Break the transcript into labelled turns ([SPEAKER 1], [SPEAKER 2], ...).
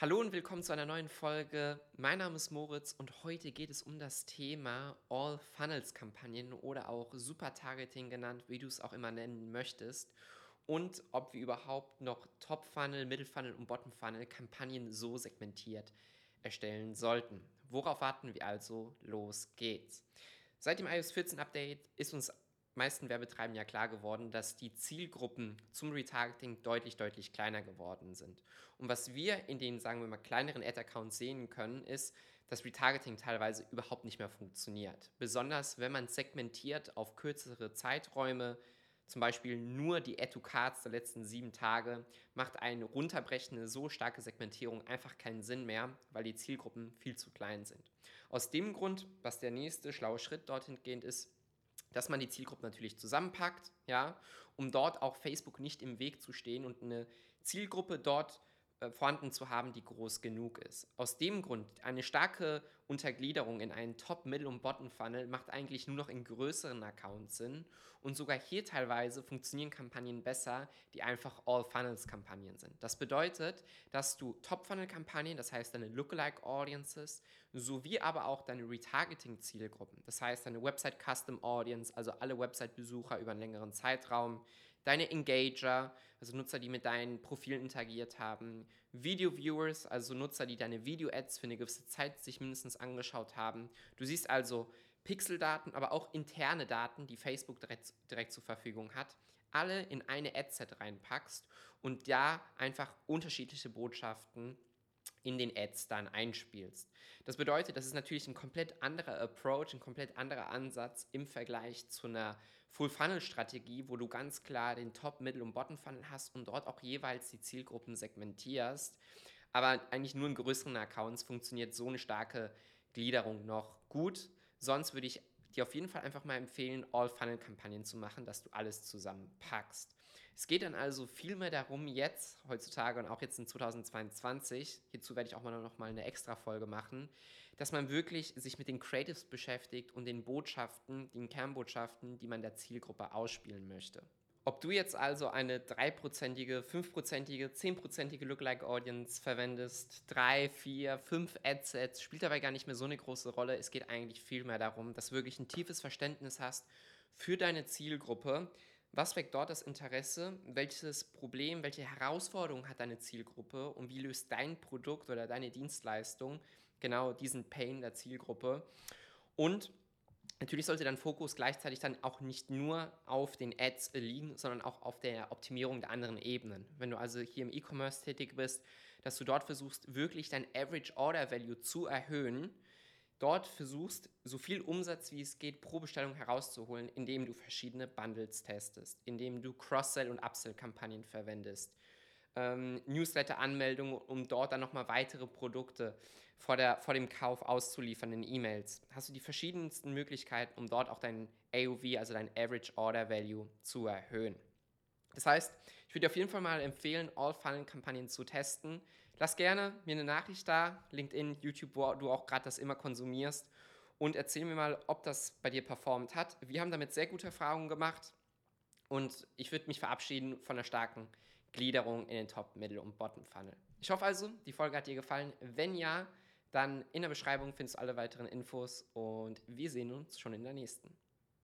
[SPEAKER 1] Hallo und willkommen zu einer neuen Folge. Mein Name ist Moritz und heute geht es um das Thema All Funnels Kampagnen oder auch Super Targeting genannt, wie du es auch immer nennen möchtest. Und ob wir überhaupt noch Top Funnel, Middle Funnel und Bottom Funnel Kampagnen so segmentiert erstellen sollten. Worauf warten wir also? Los geht's. Seit dem iOS 14 Update ist uns meisten Werbetreibenden ja klar geworden, dass die Zielgruppen zum Retargeting deutlich, deutlich kleiner geworden sind. Und was wir in den, sagen wir mal, kleineren Ad-Accounts sehen können, ist, dass Retargeting teilweise überhaupt nicht mehr funktioniert. Besonders wenn man segmentiert auf kürzere Zeiträume, zum Beispiel nur die Add-to-Cards der letzten sieben Tage, macht eine runterbrechende, so starke Segmentierung einfach keinen Sinn mehr, weil die Zielgruppen viel zu klein sind. Aus dem Grund, was der nächste schlaue Schritt dorthin gehend ist, dass man die Zielgruppe natürlich zusammenpackt, ja, um dort auch Facebook nicht im Weg zu stehen und eine Zielgruppe dort vorhanden zu haben, die groß genug ist. Aus dem Grund, eine starke Untergliederung in einen Top-, Middle- und Bottom-Funnel macht eigentlich nur noch in größeren Accounts Sinn. Und sogar hier teilweise funktionieren Kampagnen besser, die einfach All-Funnels-Kampagnen sind. Das bedeutet, dass du Top-Funnel-Kampagnen, das heißt deine Lookalike-Audiences, sowie aber auch deine Retargeting-Zielgruppen, das heißt deine Website-Custom-Audience, also alle Website-Besucher über einen längeren Zeitraum, deine Engager, also Nutzer, die mit deinen Profilen interagiert haben, Video-Viewers, also Nutzer, die deine Video-Ads für eine gewisse Zeit sich mindestens angeschaut haben. Du siehst also Pixeldaten, aber auch interne Daten, die Facebook direkt, direkt zur Verfügung hat, alle in eine Adset reinpackst und da einfach unterschiedliche Botschaften in den Ads dann einspielst. Das bedeutet, das ist natürlich ein komplett anderer Approach, ein komplett anderer Ansatz im Vergleich zu einer Full-Funnel-Strategie, wo du ganz klar den Top-, Middle- und Bottom-Funnel hast und dort auch jeweils die Zielgruppen segmentierst. Aber eigentlich nur in größeren Accounts funktioniert so eine starke Gliederung noch gut. Sonst würde ich dir auf jeden Fall einfach mal empfehlen, All-Funnel-Kampagnen zu machen, dass du alles zusammenpackst. Es geht dann also vielmehr darum, jetzt, heutzutage und auch jetzt in 2022, hierzu werde ich auch mal noch mal eine extra Folge machen, dass man wirklich sich mit den Creatives beschäftigt und den Botschaften, den Kernbotschaften, die man der Zielgruppe ausspielen möchte. Ob du jetzt also eine 3%ige, 5%ige, 10%ige Lookalike Audience verwendest, 3, 4, 5 Adsets, spielt dabei gar nicht mehr so eine große Rolle. Es geht eigentlich vielmehr darum, dass du wirklich ein tiefes Verständnis hast für deine Zielgruppe. Was weckt dort das Interesse? Welches Problem, welche Herausforderung hat deine Zielgruppe und wie löst dein Produkt oder deine Dienstleistung genau diesen Pain der Zielgruppe? Und Natürlich sollte dein Fokus gleichzeitig dann auch nicht nur auf den Ads liegen, sondern auch auf der Optimierung der anderen Ebenen. Wenn du also hier im E-Commerce tätig bist, dass du dort versuchst, wirklich dein Average Order Value zu erhöhen, dort versuchst, so viel Umsatz wie es geht pro Bestellung herauszuholen, indem du verschiedene Bundles testest, indem du Cross-Sell- und Upsell-Kampagnen verwendest, ähm, Newsletter-Anmeldungen, um dort dann nochmal weitere Produkte vor, der, vor dem Kauf auszuliefern in E-Mails. Hast du die verschiedensten Möglichkeiten, um dort auch dein AOV, also dein Average Order Value, zu erhöhen. Das heißt, ich würde dir auf jeden Fall mal empfehlen, All-Funnel-Kampagnen zu testen. Lass gerne mir eine Nachricht da, LinkedIn, YouTube, wo du auch gerade das immer konsumierst und erzähl mir mal, ob das bei dir performt hat. Wir haben damit sehr gute Erfahrungen gemacht und ich würde mich verabschieden von einer starken Gliederung in den Top, Middle und Bottom Funnel. Ich hoffe also, die Folge hat dir gefallen. Wenn ja, dann in der Beschreibung findest du alle weiteren Infos und wir sehen uns schon in der nächsten.